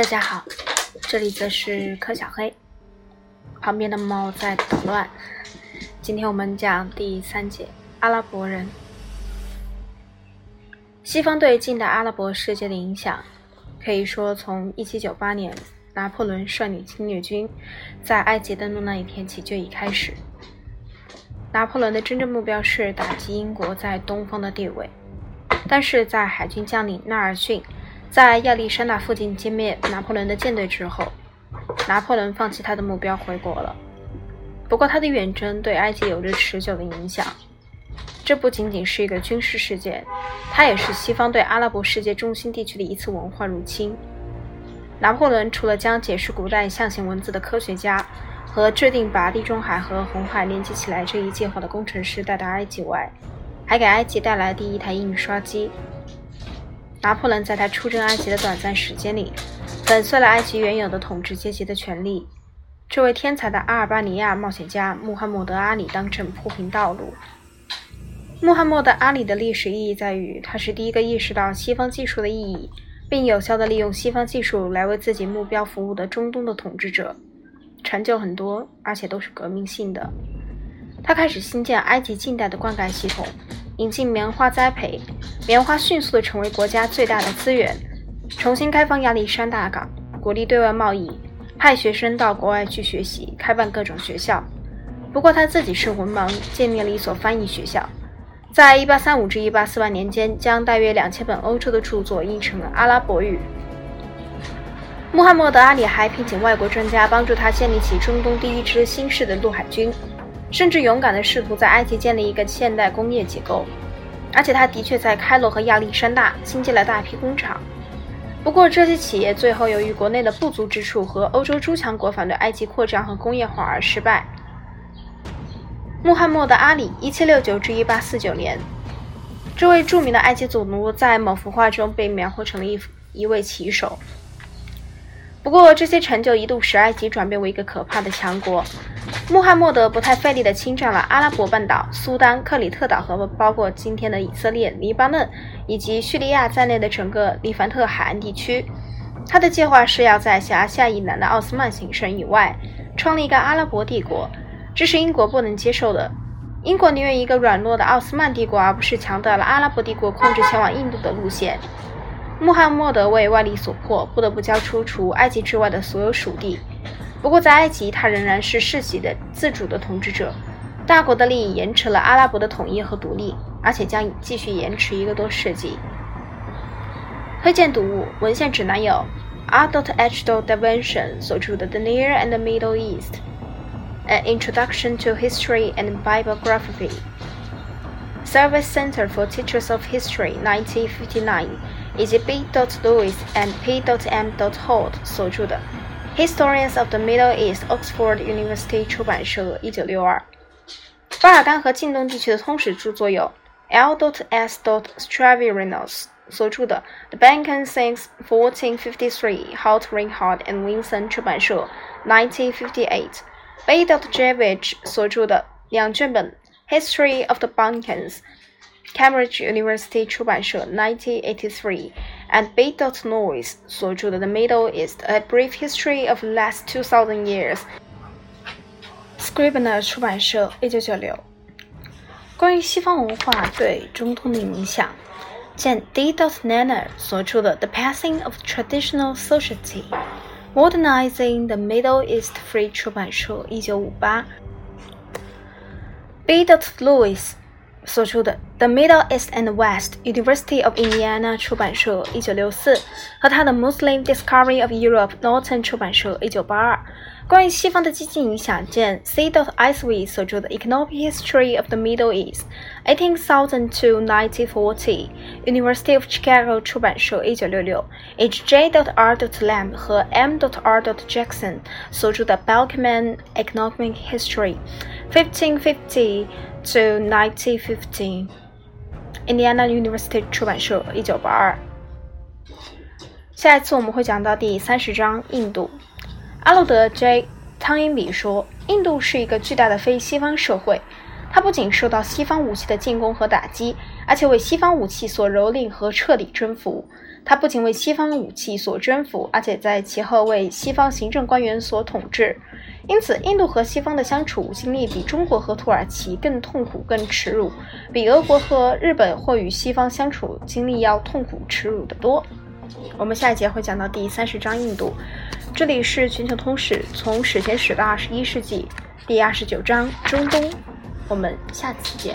大家好，这里则是柯小黑，旁边的猫在捣乱。今天我们讲第三节阿拉伯人。西方对近代阿拉伯世界的影响，可以说从1798年拿破仑率领侵略军在埃及登陆那一天起就已开始。拿破仑的真正目标是打击英国在东方的地位，但是在海军将领纳尔逊。在亚历山大附近歼灭拿破仑的舰队之后，拿破仑放弃他的目标回国了。不过，他的远征对埃及有着持久的影响。这不仅仅是一个军事事件，它也是西方对阿拉伯世界中心地区的一次文化入侵。拿破仑除了将解释古代象形文字的科学家和制定把地中海和红海连接起来这一计划的工程师带到埃及外，还给埃及带来第一台印刷机。拿破仑在他出征埃及的短暂时间里，粉碎了埃及原有的统治阶级的权利。这位天才的阿尔巴尼亚冒险家穆罕默德·阿里当政铺平道路。穆罕默德·阿里的历史意义在于，他是第一个意识到西方技术的意义，并有效地利用西方技术来为自己目标服务的中东的统治者。成就很多，而且都是革命性的。他开始兴建埃及近代的灌溉系统。引进棉花栽培，棉花迅速地成为国家最大的资源。重新开放亚历山大港，鼓励对外贸易，派学生到国外去学习，开办各种学校。不过他自己是文盲，建立了一所翻译学校，在1835至184年间，将大约两千本欧洲的著作译成了阿拉伯语。穆罕默德·阿里还聘请外国专家帮助他建立起中东第一支新式的陆海军。甚至勇敢地试图在埃及建立一个现代工业结构，而且他的确在开罗和亚历山大兴建了大批工厂。不过，这些企业最后由于国内的不足之处和欧洲诸强国反对埃及扩张和工业化而失败。穆罕默德·阿里 （1769-1849 年）这位著名的埃及总奴在某幅画中被描绘成了一一位骑手。不过，这些成就一度使埃及转变为一个可怕的强国。穆罕默德不太费力地侵占了阿拉伯半岛、苏丹、克里特岛和包括今天的以色列、黎巴嫩以及叙利亚在内的整个黎凡特海岸地区。他的计划是要在辖下以南的奥斯曼行省以外创立一个阿拉伯帝国，这是英国不能接受的。英国宁愿一个软弱的奥斯曼帝国，而不是强大的阿拉伯帝国控制前往印度的路线。穆罕默德为外力所迫，不得不交出除埃及之外的所有属地。不过，在埃及，他仍然是世袭的自主的统治者。大国的利益延迟了阿拉伯的统一和独立，而且将继续延迟一个多世纪。推荐读物文献指南有 R. H. Davention 所著的《The Near and Middle East: An Introduction to History and Bibliography》，Service Center for Teachers of History 1959，以及 B. Lewis and P. M. Holt 所着的。Historians of the Middle East, Oxford University 出版社，一九六二。巴尔干和近东地区的通史着作有 L. S. Straverinos 所着的《The Balkan Since 1453》，Holt Rinehart and Winson 出版社，1958。B. Javich 所着的两卷本《History of the Balkans》 ，Cambridge University 出版社，1983。and B. Noyes 所着的《The Middle East: A Brief History of the Last Two Thousand Years》，Scribner 出版社，一九九六。关于西方文化对中东的影响，见 D. Nanner 所着的《The Passing of Traditional Society: Modernizing the Middle East》Free 出版社，一九五八。B. Lewis 所出的《The Middle East and West》，University of Indiana 出版社，一九六四，和他的《Muslim Discovery of Europe》，Norton 出版社，一九八二。 关于西方的激进影响，见 C. Iswy 所着的《Economic History of the Middle East》，18,000 to 1940，University of Chicago 出版社，一九六六。H. J. R. Lamb 和 M. R. Jackson 所着的《Balkan Economic History》，1550。to 1915, Indiana University 出版社，一九八二。下一次我们会讲到第三十章印度。 阿洛德 J. 汤因比说，印度是一个巨大的非西方社会，它不仅受到西方武器的进攻和打击，而且为西方武器所蹂躏和彻底征服。它不仅为西方武器所征服，而且在其后为西方行政官员所统治。因此，印度和西方的相处经历比中国和土耳其更痛苦、更耻辱，比俄国和日本或与西方相处经历要痛苦、耻辱得多。我们下一节会讲到第三十章印度。这里是全球通史，从史前史到二十一世纪，第二十九章中东。我们下次见。